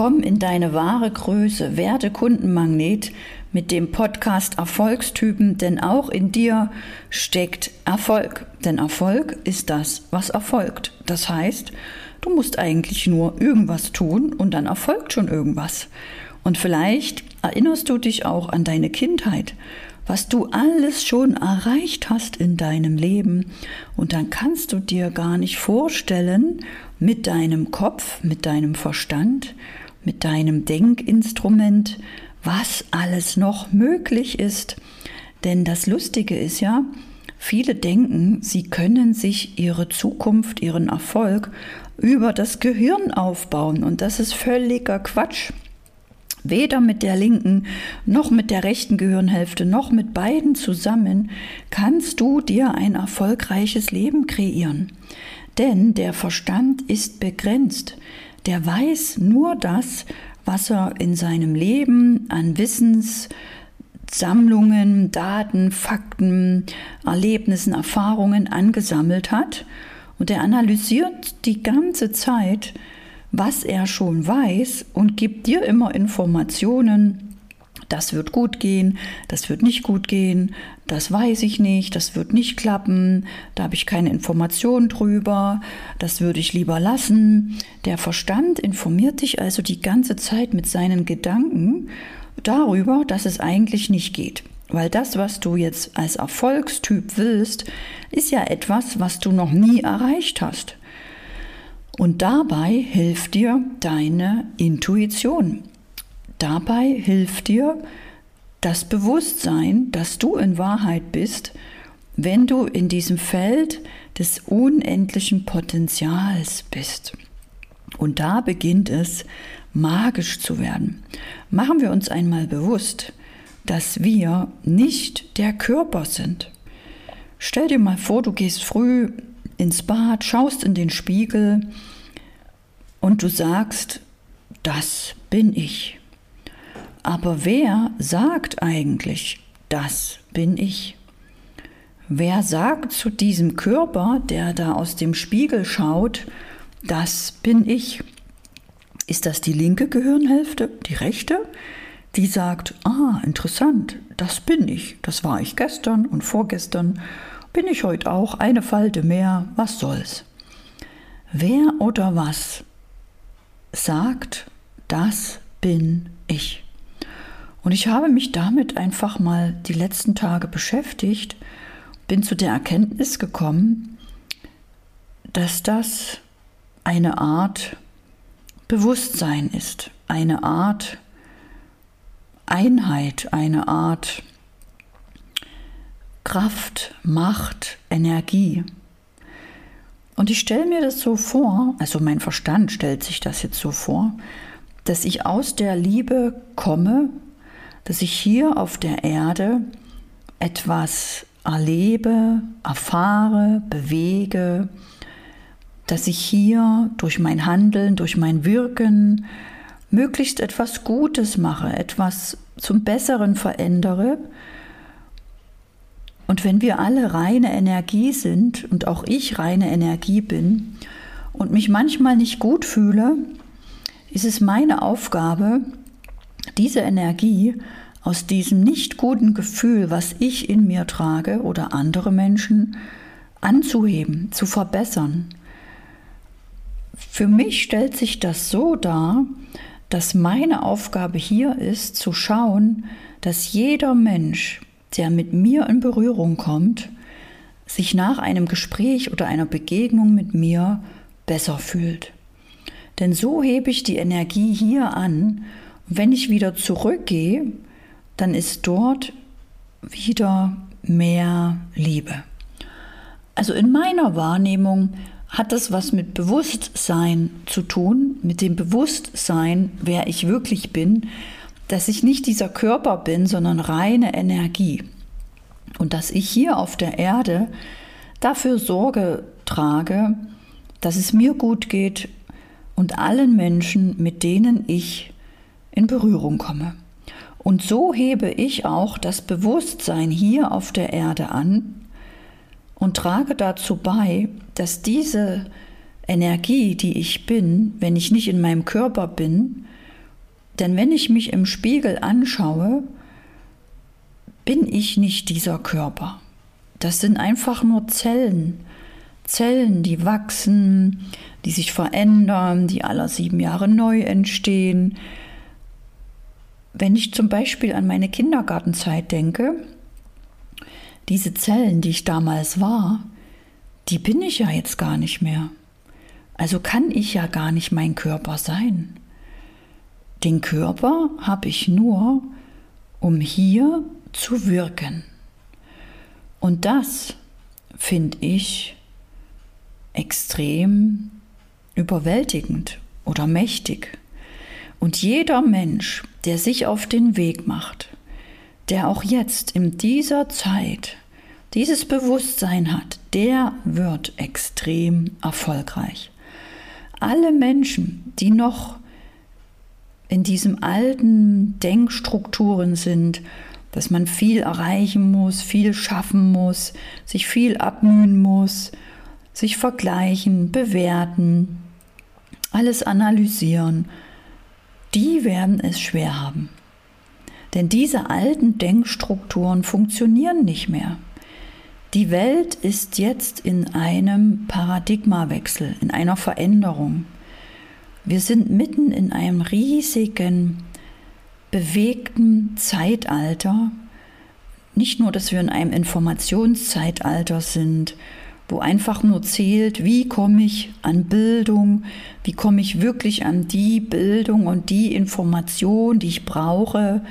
Komm in deine wahre Größe, werde Kundenmagnet mit dem Podcast Erfolgstypen, denn auch in dir steckt Erfolg. Denn Erfolg ist das, was erfolgt. Das heißt, du musst eigentlich nur irgendwas tun und dann erfolgt schon irgendwas. Und vielleicht erinnerst du dich auch an deine Kindheit, was du alles schon erreicht hast in deinem Leben. Und dann kannst du dir gar nicht vorstellen, mit deinem Kopf, mit deinem Verstand, mit deinem Denkinstrument, was alles noch möglich ist. Denn das Lustige ist ja, viele denken, sie können sich ihre Zukunft, ihren Erfolg über das Gehirn aufbauen. Und das ist völliger Quatsch. Weder mit der linken noch mit der rechten Gehirnhälfte noch mit beiden zusammen kannst du dir ein erfolgreiches Leben kreieren. Denn der Verstand ist begrenzt. Der weiß nur das, was er in seinem Leben an Wissenssammlungen, Daten, Fakten, Erlebnissen, Erfahrungen angesammelt hat. Und er analysiert die ganze Zeit, was er schon weiß und gibt dir immer Informationen, das wird gut gehen, das wird nicht gut gehen, das weiß ich nicht, das wird nicht klappen, da habe ich keine Informationen drüber, das würde ich lieber lassen. Der Verstand informiert dich also die ganze Zeit mit seinen Gedanken darüber, dass es eigentlich nicht geht. Weil das, was du jetzt als Erfolgstyp willst, ist ja etwas, was du noch nie erreicht hast. Und dabei hilft dir deine Intuition. Dabei hilft dir das Bewusstsein, dass du in Wahrheit bist, wenn du in diesem Feld des unendlichen Potenzials bist. Und da beginnt es magisch zu werden. Machen wir uns einmal bewusst, dass wir nicht der Körper sind. Stell dir mal vor, du gehst früh ins Bad, schaust in den Spiegel und du sagst, das bin ich. Aber wer sagt eigentlich, das bin ich? Wer sagt zu diesem Körper, der da aus dem Spiegel schaut, das bin ich? Ist das die linke Gehirnhälfte, die rechte? Die sagt, ah, interessant, das bin ich, das war ich gestern und vorgestern, bin ich heute auch, eine Falte mehr, was soll's? Wer oder was sagt, das bin ich? Und ich habe mich damit einfach mal die letzten Tage beschäftigt, bin zu der Erkenntnis gekommen, dass das eine Art Bewusstsein ist, eine Art Einheit, eine Art Kraft, Macht, Energie. Und ich stelle mir das so vor, also mein Verstand stellt sich das jetzt so vor, dass ich aus der Liebe komme dass ich hier auf der Erde etwas erlebe, erfahre, bewege, dass ich hier durch mein Handeln, durch mein Wirken möglichst etwas Gutes mache, etwas zum Besseren verändere. Und wenn wir alle reine Energie sind und auch ich reine Energie bin und mich manchmal nicht gut fühle, ist es meine Aufgabe, diese Energie aus diesem nicht guten Gefühl, was ich in mir trage oder andere Menschen, anzuheben, zu verbessern. Für mich stellt sich das so dar, dass meine Aufgabe hier ist, zu schauen, dass jeder Mensch, der mit mir in Berührung kommt, sich nach einem Gespräch oder einer Begegnung mit mir besser fühlt. Denn so hebe ich die Energie hier an wenn ich wieder zurückgehe, dann ist dort wieder mehr Liebe. Also in meiner Wahrnehmung hat das was mit Bewusstsein zu tun, mit dem Bewusstsein, wer ich wirklich bin, dass ich nicht dieser Körper bin, sondern reine Energie. Und dass ich hier auf der Erde dafür Sorge trage, dass es mir gut geht und allen Menschen, mit denen ich in Berührung komme. Und so hebe ich auch das Bewusstsein hier auf der Erde an und trage dazu bei, dass diese Energie, die ich bin, wenn ich nicht in meinem Körper bin, Denn wenn ich mich im Spiegel anschaue, bin ich nicht dieser Körper. Das sind einfach nur Zellen. Zellen, die wachsen, die sich verändern, die alle sieben Jahre neu entstehen. Wenn ich zum Beispiel an meine Kindergartenzeit denke, diese Zellen, die ich damals war, die bin ich ja jetzt gar nicht mehr. Also kann ich ja gar nicht mein Körper sein. Den Körper habe ich nur, um hier zu wirken. Und das finde ich extrem überwältigend oder mächtig. Und jeder Mensch, der sich auf den Weg macht, der auch jetzt in dieser Zeit dieses Bewusstsein hat, der wird extrem erfolgreich. Alle Menschen, die noch in diesem alten Denkstrukturen sind, dass man viel erreichen muss, viel schaffen muss, sich viel abmühen muss, sich vergleichen, bewerten, alles analysieren, die werden es schwer haben. Denn diese alten Denkstrukturen funktionieren nicht mehr. Die Welt ist jetzt in einem Paradigmawechsel, in einer Veränderung. Wir sind mitten in einem riesigen, bewegten Zeitalter. Nicht nur, dass wir in einem Informationszeitalter sind, wo einfach nur zählt, wie komme ich an Bildung, wie komme ich wirklich an die Bildung und die Information, die ich brauche,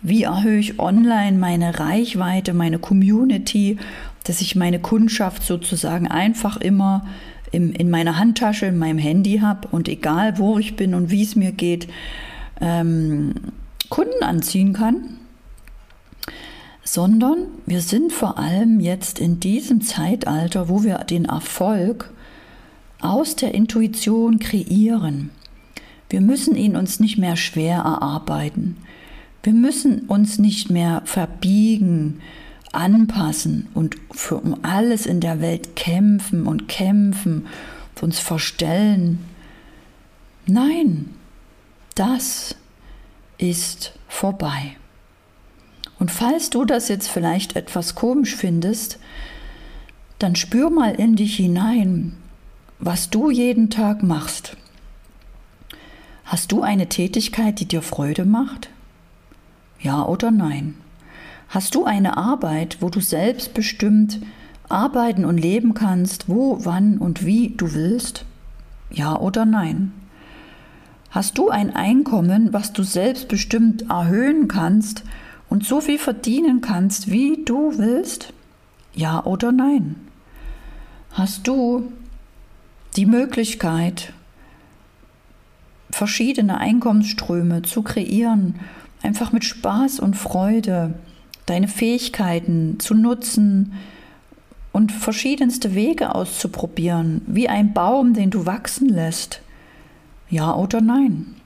wie erhöhe ich online meine Reichweite, meine Community, dass ich meine Kundschaft sozusagen einfach immer im, in meiner Handtasche, in meinem Handy habe und egal wo ich bin und wie es mir geht, ähm, Kunden anziehen kann, sondern wir sind vor allem jetzt in diesem Zeitalter, wo wir den Erfolg aus der Intuition kreieren. Wir müssen ihn uns nicht mehr schwer erarbeiten. Wir müssen uns nicht mehr verbiegen, anpassen und für um alles in der Welt kämpfen und kämpfen, uns verstellen. Nein, das ist vorbei. Und falls du das jetzt vielleicht etwas komisch findest, dann spür mal in dich hinein, was du jeden Tag machst. Hast du eine Tätigkeit, die dir Freude macht? Ja oder nein? Hast du eine Arbeit, wo du selbstbestimmt arbeiten und leben kannst, wo, wann und wie du willst? Ja oder nein? Hast du ein Einkommen, was du selbstbestimmt erhöhen kannst und so viel verdienen kannst, wie du willst? Ja oder nein? Hast du die Möglichkeit, verschiedene Einkommensströme zu kreieren, einfach mit Spaß und Freude, deine Fähigkeiten zu nutzen und verschiedenste Wege auszuprobieren, wie ein Baum, den du wachsen lässt? Ja oder nein?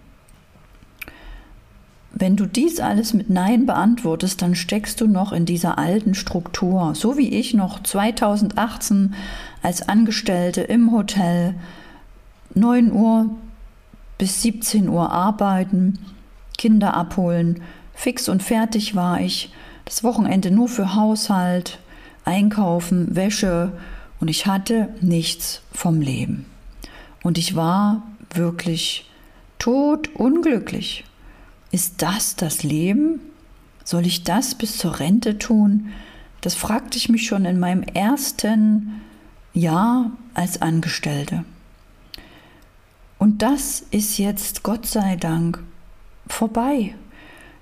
Wenn du dies alles mit Nein beantwortest, dann steckst du noch in dieser alten Struktur, so wie ich noch 2018 als Angestellte im Hotel 9 Uhr bis 17 Uhr arbeiten, Kinder abholen, fix und fertig war ich, das Wochenende nur für Haushalt, Einkaufen, Wäsche und ich hatte nichts vom Leben. Und ich war wirklich tot unglücklich. Ist das das Leben? Soll ich das bis zur Rente tun? Das fragte ich mich schon in meinem ersten Jahr als Angestellte. Und das ist jetzt, Gott sei Dank, vorbei.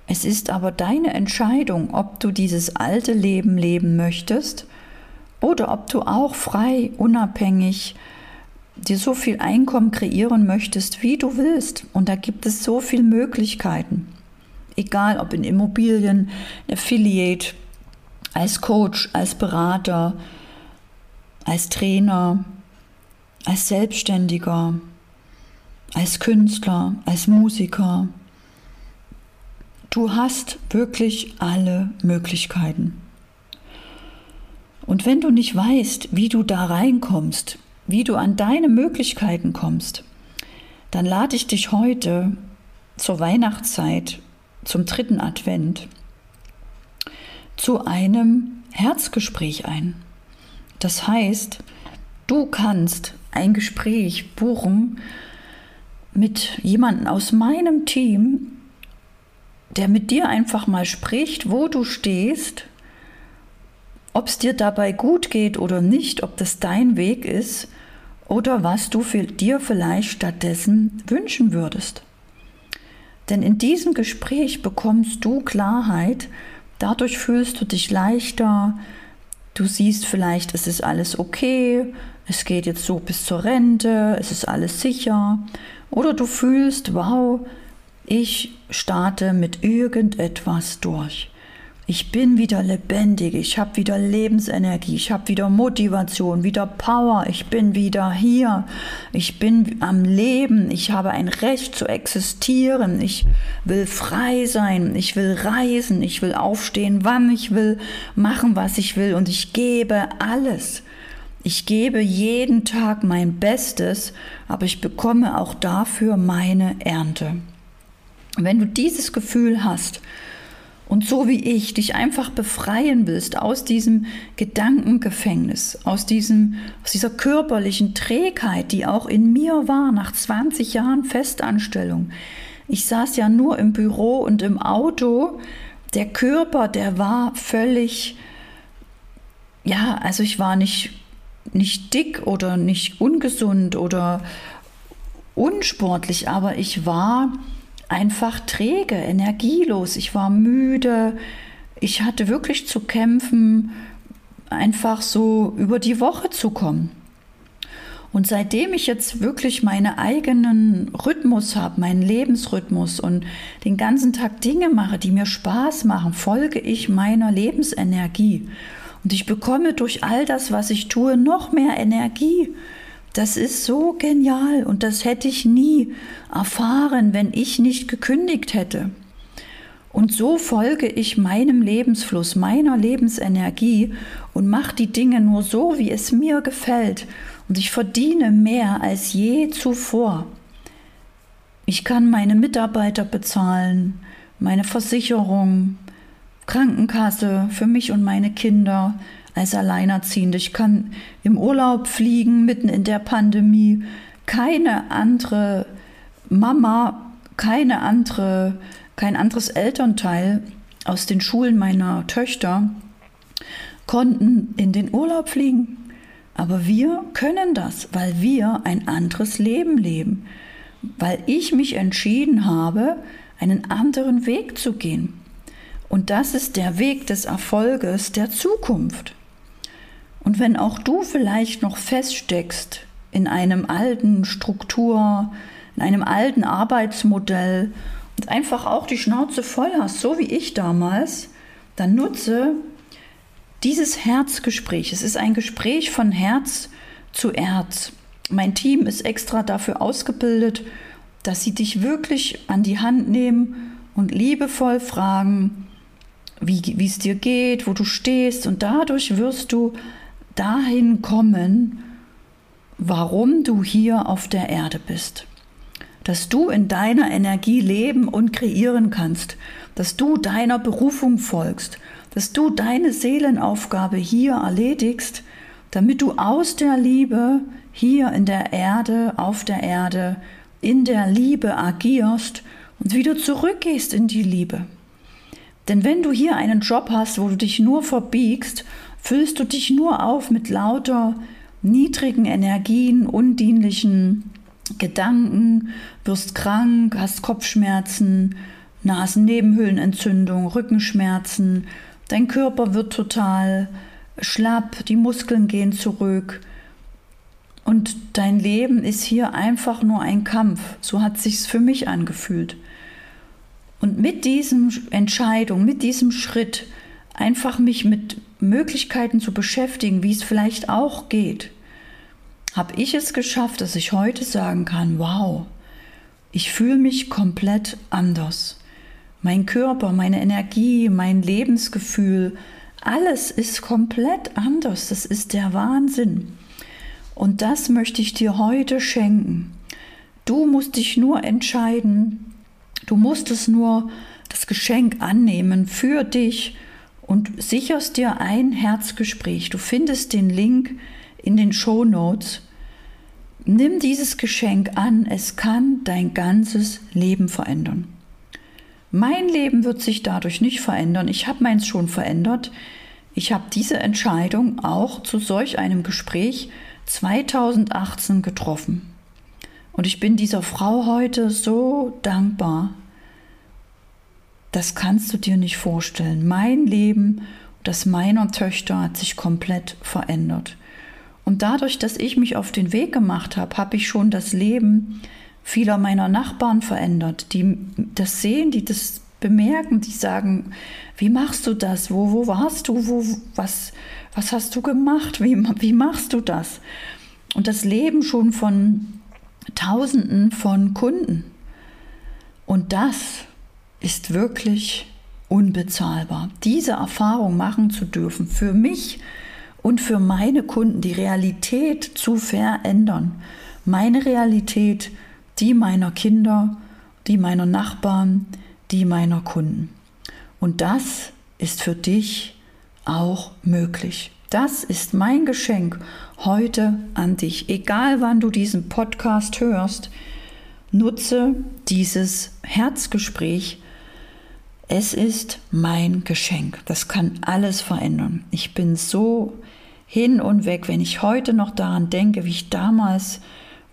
Es ist aber deine Entscheidung, ob du dieses alte Leben leben möchtest oder ob du auch frei, unabhängig, dir so viel Einkommen kreieren möchtest, wie du willst. Und da gibt es so viele Möglichkeiten. Egal ob in Immobilien, Affiliate, als Coach, als Berater, als Trainer, als Selbstständiger, als Künstler, als Musiker. Du hast wirklich alle Möglichkeiten. Und wenn du nicht weißt, wie du da reinkommst, wie du an deine Möglichkeiten kommst, dann lade ich dich heute zur Weihnachtszeit, zum dritten Advent, zu einem Herzgespräch ein. Das heißt, du kannst ein Gespräch buchen mit jemandem aus meinem Team, der mit dir einfach mal spricht, wo du stehst, ob es dir dabei gut geht oder nicht, ob das dein Weg ist oder was du dir vielleicht stattdessen wünschen würdest. Denn in diesem Gespräch bekommst du Klarheit, dadurch fühlst du dich leichter, du siehst vielleicht, es ist alles okay, es geht jetzt so bis zur Rente, es ist alles sicher, oder du fühlst, wow, ich starte mit irgendetwas durch. Ich bin wieder lebendig, ich habe wieder Lebensenergie, ich habe wieder Motivation, wieder Power, ich bin wieder hier, ich bin am Leben, ich habe ein Recht zu existieren, ich will frei sein, ich will reisen, ich will aufstehen, wann ich will, machen, was ich will und ich gebe alles. Ich gebe jeden Tag mein Bestes, aber ich bekomme auch dafür meine Ernte. Wenn du dieses Gefühl hast und so wie ich dich einfach befreien willst aus diesem Gedankengefängnis, aus, diesem, aus dieser körperlichen Trägheit, die auch in mir war nach 20 Jahren Festanstellung. Ich saß ja nur im Büro und im Auto. Der Körper, der war völlig, ja, also ich war nicht, nicht dick oder nicht ungesund oder unsportlich, aber ich war einfach träge, energielos. Ich war müde. Ich hatte wirklich zu kämpfen, einfach so über die Woche zu kommen. Und seitdem ich jetzt wirklich meinen eigenen Rhythmus habe, meinen Lebensrhythmus und den ganzen Tag Dinge mache, die mir Spaß machen, folge ich meiner Lebensenergie. Und ich bekomme durch all das, was ich tue, noch mehr Energie. Das ist so genial und das hätte ich nie erfahren, wenn ich nicht gekündigt hätte. Und so folge ich meinem Lebensfluss, meiner Lebensenergie und mache die Dinge nur so, wie es mir gefällt. Und ich verdiene mehr als je zuvor. Ich kann meine Mitarbeiter bezahlen, meine Versicherung, Krankenkasse für mich und meine Kinder, als Alleinerziehende. Ich kann im Urlaub fliegen mitten in der Pandemie. Keine andere Mama, keine andere, kein anderes Elternteil aus den Schulen meiner Töchter konnten in den Urlaub fliegen. Aber wir können das, weil wir ein anderes Leben leben, weil ich mich entschieden habe, einen anderen Weg zu gehen. Und das ist der Weg des Erfolges der Zukunft. Und wenn auch du vielleicht noch feststeckst in einem alten Struktur, in einem alten Arbeitsmodell und einfach auch die Schnauze voll hast, so wie ich damals, dann nutze dieses Herzgespräch. Es ist ein Gespräch von Herz zu Herz. Mein Team ist extra dafür ausgebildet, dass sie dich wirklich an die Hand nehmen und liebevoll fragen, wie es dir geht, wo du stehst. Und dadurch wirst du dahin kommen, warum du hier auf der Erde bist. Dass du in deiner Energie leben und kreieren kannst, dass du deiner Berufung folgst, dass du deine Seelenaufgabe hier erledigst, damit du aus der Liebe hier in der Erde, auf der Erde, in der Liebe agierst und wieder zurückgehst in die Liebe. Denn wenn du hier einen Job hast, wo du dich nur verbiegst füllst du dich nur auf mit lauter niedrigen Energien, undienlichen Gedanken, wirst krank, hast Kopfschmerzen, Nasennebenhöhlenentzündung, Rückenschmerzen, dein Körper wird total schlapp, die Muskeln gehen zurück und dein Leben ist hier einfach nur ein Kampf. So hat sich's für mich angefühlt. Und mit diesem Entscheidung, mit diesem Schritt einfach mich mit Möglichkeiten zu beschäftigen, wie es vielleicht auch geht, habe ich es geschafft, dass ich heute sagen kann, wow, ich fühle mich komplett anders. Mein Körper, meine Energie, mein Lebensgefühl, alles ist komplett anders. Das ist der Wahnsinn. Und das möchte ich dir heute schenken. Du musst dich nur entscheiden, Du musst es nur das Geschenk annehmen für dich und sicherst dir ein Herzgespräch. Du findest den Link in den Show Notes. Nimm dieses Geschenk an, es kann dein ganzes Leben verändern. Mein Leben wird sich dadurch nicht verändern. Ich habe meins schon verändert. Ich habe diese Entscheidung auch zu solch einem Gespräch 2018 getroffen. Und ich bin dieser Frau heute so dankbar. Das kannst du dir nicht vorstellen. Mein Leben, das meiner Töchter hat sich komplett verändert. Und dadurch, dass ich mich auf den Weg gemacht habe, habe ich schon das Leben vieler meiner Nachbarn verändert, die das sehen, die das bemerken, die sagen, wie machst du das? Wo, wo warst du? Wo, was, was hast du gemacht? Wie, wie machst du das? Und das Leben schon von Tausenden von Kunden. Und das ist wirklich unbezahlbar. Diese Erfahrung machen zu dürfen, für mich und für meine Kunden die Realität zu verändern. Meine Realität, die meiner Kinder, die meiner Nachbarn, die meiner Kunden. Und das ist für dich auch möglich. Das ist mein Geschenk heute an dich. Egal wann du diesen Podcast hörst, nutze dieses Herzgespräch. Es ist mein Geschenk. Das kann alles verändern. Ich bin so hin und weg, wenn ich heute noch daran denke, wie ich damals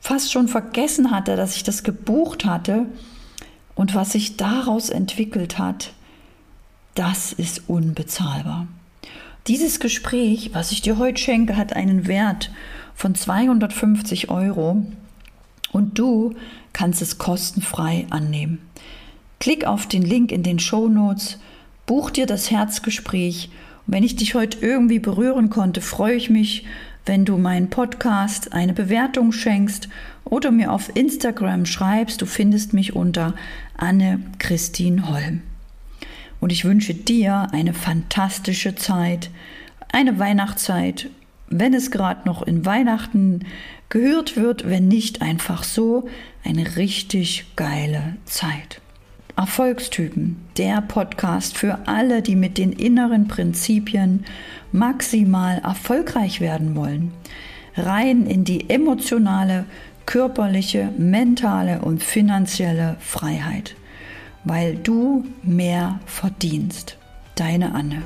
fast schon vergessen hatte, dass ich das gebucht hatte und was sich daraus entwickelt hat, das ist unbezahlbar. Dieses Gespräch, was ich dir heute schenke, hat einen Wert von 250 Euro und du kannst es kostenfrei annehmen. Klick auf den Link in den Show Notes, buch dir das Herzgespräch und wenn ich dich heute irgendwie berühren konnte, freue ich mich, wenn du meinen Podcast eine Bewertung schenkst oder mir auf Instagram schreibst. Du findest mich unter Anne-Christine Holm. Und ich wünsche dir eine fantastische Zeit, eine Weihnachtszeit, wenn es gerade noch in Weihnachten gehört wird, wenn nicht einfach so, eine richtig geile Zeit. Erfolgstypen, der Podcast für alle, die mit den inneren Prinzipien maximal erfolgreich werden wollen. Rein in die emotionale, körperliche, mentale und finanzielle Freiheit, weil du mehr verdienst. Deine Anne.